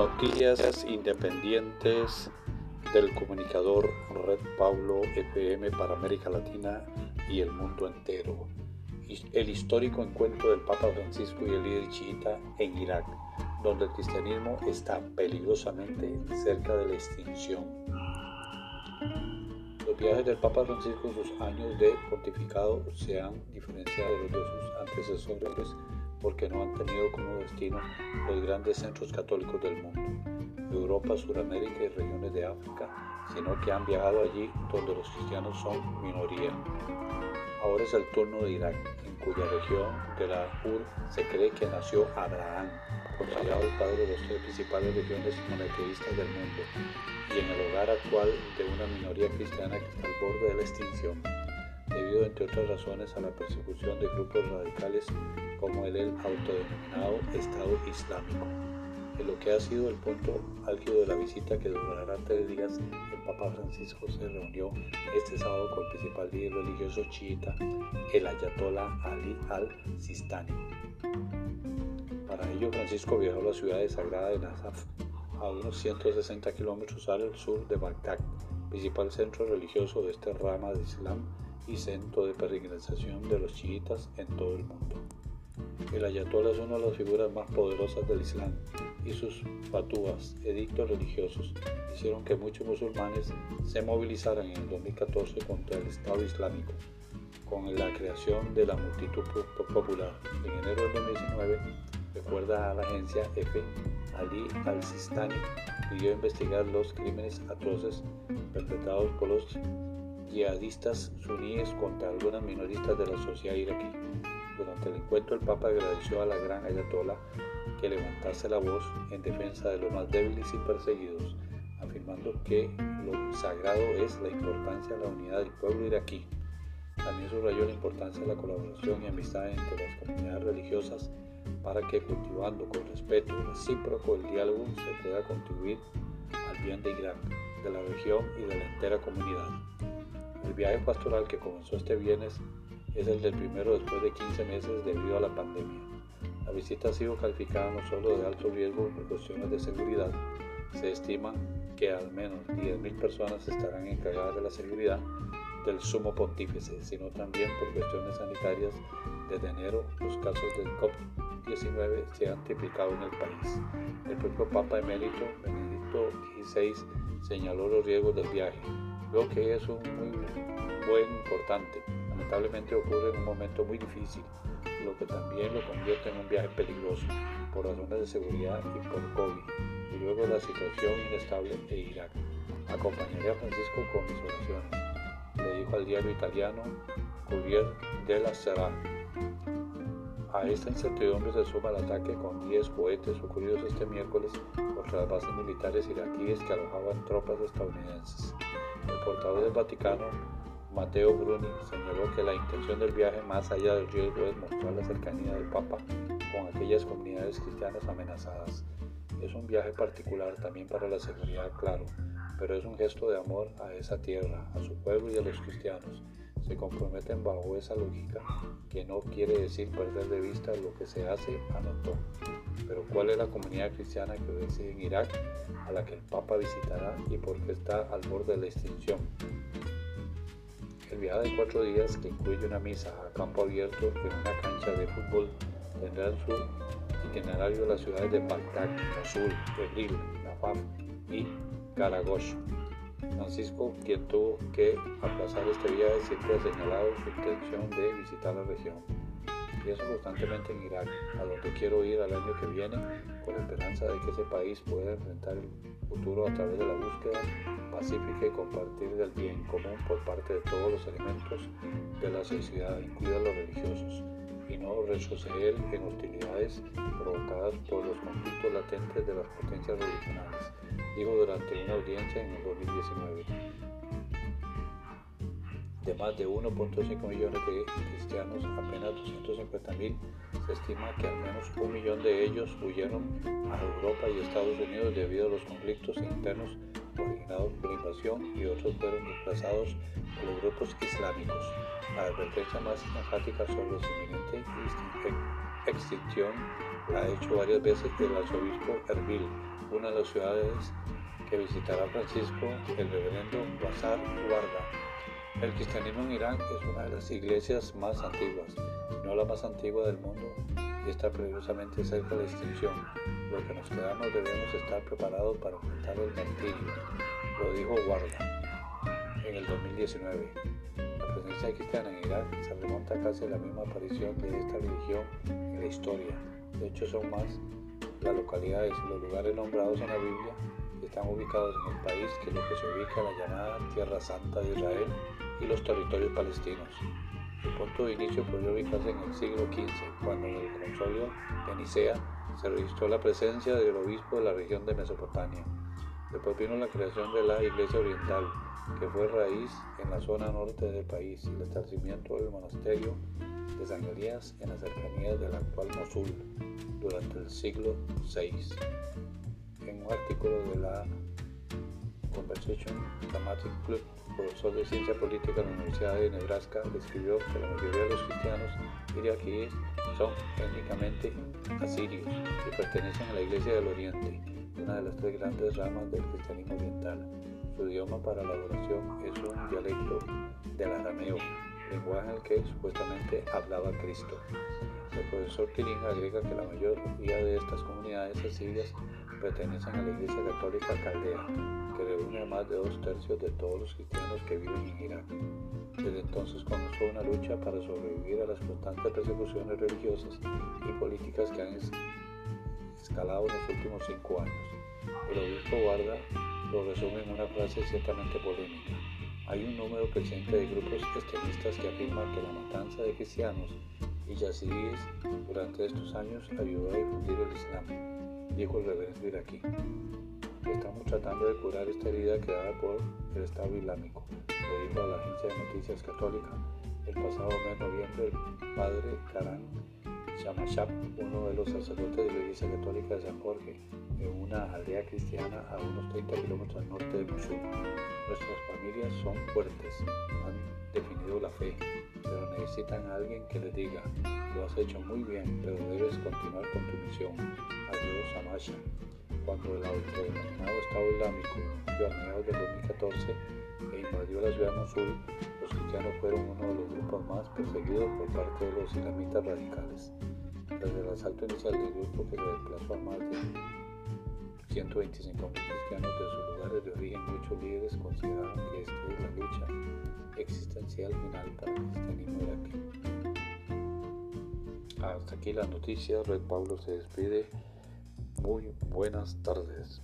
Noticias independientes del comunicador Red Pablo FM para América Latina y el mundo entero. El histórico encuentro del Papa Francisco y el líder chiita en Irak, donde el cristianismo está peligrosamente cerca de la extinción. Los viajes del Papa Francisco en sus años de pontificado se han diferenciado de los de sus antecesores porque no han tenido como destino los grandes centros católicos del mundo, Europa, Sudamérica y regiones de África, sino que han viajado allí donde los cristianos son minoría. Ahora es el turno de Irak, en cuya región de la Ur se cree que nació Abraham, considerado el padre de las tres principales regiones monoteístas del mundo, y en el hogar actual de una minoría cristiana que está al borde de la extinción debido entre otras razones a la persecución de grupos radicales como el, autodenominado Estado Islámico. En lo que ha sido el punto álgido de la visita que durará tres días, el Papa Francisco se reunió este sábado con el principal líder religioso chiita, el Ayatollah Ali al-Sistani. Para ello, Francisco viajó a la ciudad de sagrada de Nazaf, a unos 160 kilómetros al sur de Bagdad, principal centro religioso de esta rama de Islam y centro de peregrinación de los chiitas en todo el mundo. El ayatollah es una de las figuras más poderosas del Islam y sus fatúas, edictos religiosos, hicieron que muchos musulmanes se movilizaran en el 2014 contra el Estado Islámico, con la creación de la multitud popular. En enero del 2019, recuerda a la agencia EFE, Ali al-Sistani pidió investigar los crímenes atroces perpetrados por los yihadistas suníes contra algunas minoristas de la sociedad iraquí. Durante el encuentro el Papa agradeció a la gran ayatollah que levantase la voz en defensa de los más débiles y perseguidos, afirmando que lo sagrado es la importancia de la unidad del pueblo iraquí. También subrayó la importancia de la colaboración y amistad entre las comunidades religiosas para que cultivando con respeto recíproco el diálogo se pueda contribuir al bien de Irak, de la región y de la entera comunidad. El viaje pastoral que comenzó este viernes es el del primero después de 15 meses debido a la pandemia. La visita ha sido calificada no solo de alto riesgo por cuestiones de seguridad, se estima que al menos 10.000 personas estarán encargadas de la seguridad del sumo pontífice, sino también por cuestiones sanitarias. Desde enero los casos del COVID-19 se han triplicado en el país. El propio Papa emérito Benedicto XVI señaló los riesgos del viaje, Creo que es un muy buen importante. Lamentablemente ocurre en un momento muy difícil, lo que también lo convierte en un viaje peligroso por razones de seguridad y por COVID, y luego la situación inestable de Irak. Acompañaré a Francisco con mis oraciones, le dijo al diario italiano Corriere della Sera. A esta incertidumbre se suma el ataque con 10 cohetes ocurridos este miércoles contra las bases militares iraquíes que alojaban tropas estadounidenses. El portavoz del Vaticano, Mateo Bruni, señaló que la intención del viaje, más allá del riesgo, es mostrar la cercanía del Papa con aquellas comunidades cristianas amenazadas. Es un viaje particular también para la seguridad, claro, pero es un gesto de amor a esa tierra, a su pueblo y a los cristianos. Se comprometen bajo esa lógica que no quiere decir perder de vista lo que se hace, anotó. Pero ¿cuál es la comunidad cristiana que reside en Irak, a la que el Papa visitará y por qué está al borde de la extinción? El viaje de cuatro días, que incluye una misa a campo abierto en una cancha de fútbol, tendrá en su itinerario las ciudades de Bagdad, Mosul, Erbil, Nafaf y Karagosh. Francisco, quien tuvo que aplazar este viaje, siempre ha señalado su intención de visitar la región. Pienso constantemente en Irak, a donde quiero ir al año que viene, con la esperanza de que ese país pueda enfrentar el futuro a través de la búsqueda pacífica y compartir del bien común por parte de todos los elementos de la sociedad, incluidos los religiosos, y no retroceder en hostilidades provocadas por los conflictos latentes de las potencias religionales, dijo durante una audiencia en el 2019. De más de 1.5 millones de cristianos, apenas 250.000, se estima que al menos un millón de ellos huyeron a Europa y Estados Unidos debido a los conflictos internos originados por invasión y otros fueron desplazados por los grupos islámicos. La advertencia más enfática sobre su inminente extinción la ha hecho varias veces el arzobispo Erbil, una de las ciudades que visitará Francisco, el reverendo Bazar Guarda. El cristianismo en Irán es una de las iglesias más antiguas, no la más antigua del mundo, y está peligrosamente cerca de la extinción. Lo que nos quedamos debemos estar preparados para enfrentar el martirio, lo dijo Guarda en el 2019. La presencia cristiana en Irak se remonta casi a la misma aparición de esta religión en la historia. De hecho, son más las localidades y los lugares nombrados en la Biblia que están ubicados en el país que lo que se ubica en la llamada Tierra Santa de Israel y los territorios palestinos. El punto de inicio podría ubicarse en el siglo XV, cuando en el concilio de Nicea se registró la presencia del obispo de la región de Mesopotamia. Después vino la creación de la Iglesia Oriental, que fue raíz en la zona norte del país, y el establecimiento del monasterio de San Elías en las cercanías del actual Mosul durante el siglo VI. En un artículo de la Conversation Dramatic Club, profesor de ciencia política en la Universidad de Nebraska, describió que la mayoría de los cristianos iraquíes son étnicamente asirios que pertenecen a la Iglesia del Oriente, una de las tres grandes ramas del cristianismo oriental. Su idioma para la oración es un dialecto del arameo, lenguaje en el que supuestamente hablaba Cristo. El profesor Kirin agrega que la mayoría de estas comunidades asirias pertenecen a la Iglesia Católica Caldea, que más de dos tercios de todos los cristianos que viven en Irak. Desde entonces comenzó una lucha para sobrevivir a las constantes persecuciones religiosas y políticas que han escalado en los últimos cinco años. El obispo Guarda lo resume en una frase ciertamente polémica. Hay un número creciente de grupos extremistas que afirman que la matanza de cristianos y yazidíes durante estos años ayudó a difundir el Islam dijo el reverendo iraquí. Estamos tratando de curar esta herida creada por el Estado Islámico, le dijo a la agencia de noticias católica el pasado mes de noviembre el padre Karan Shamashab, uno de los sacerdotes de la Iglesia Católica de San Jorge, en una aldea cristiana a unos 30 kilómetros al norte de Mosul. Nuestras familias son fuertes, han definido la fe, pero necesitan a alguien que les diga, lo has hecho muy bien, pero debes continuar con tu misión. Adiós, Amasha. Cuando el autodenominado Estado Islámico a mediados del 2014 e invadió la ciudad de Mosul, los cristianos fueron uno de los grupos más perseguidos por parte de los islamitas radicales. Tras el asalto inicial del grupo que se desplazó a más de 125.000 cristianos de sus lugares de origen, muchos líderes consideraron que esta es la lucha existencial final para el cristianismo iraquí. Hasta aquí la noticia. Red Pablo se despide. Muy buenas tardes.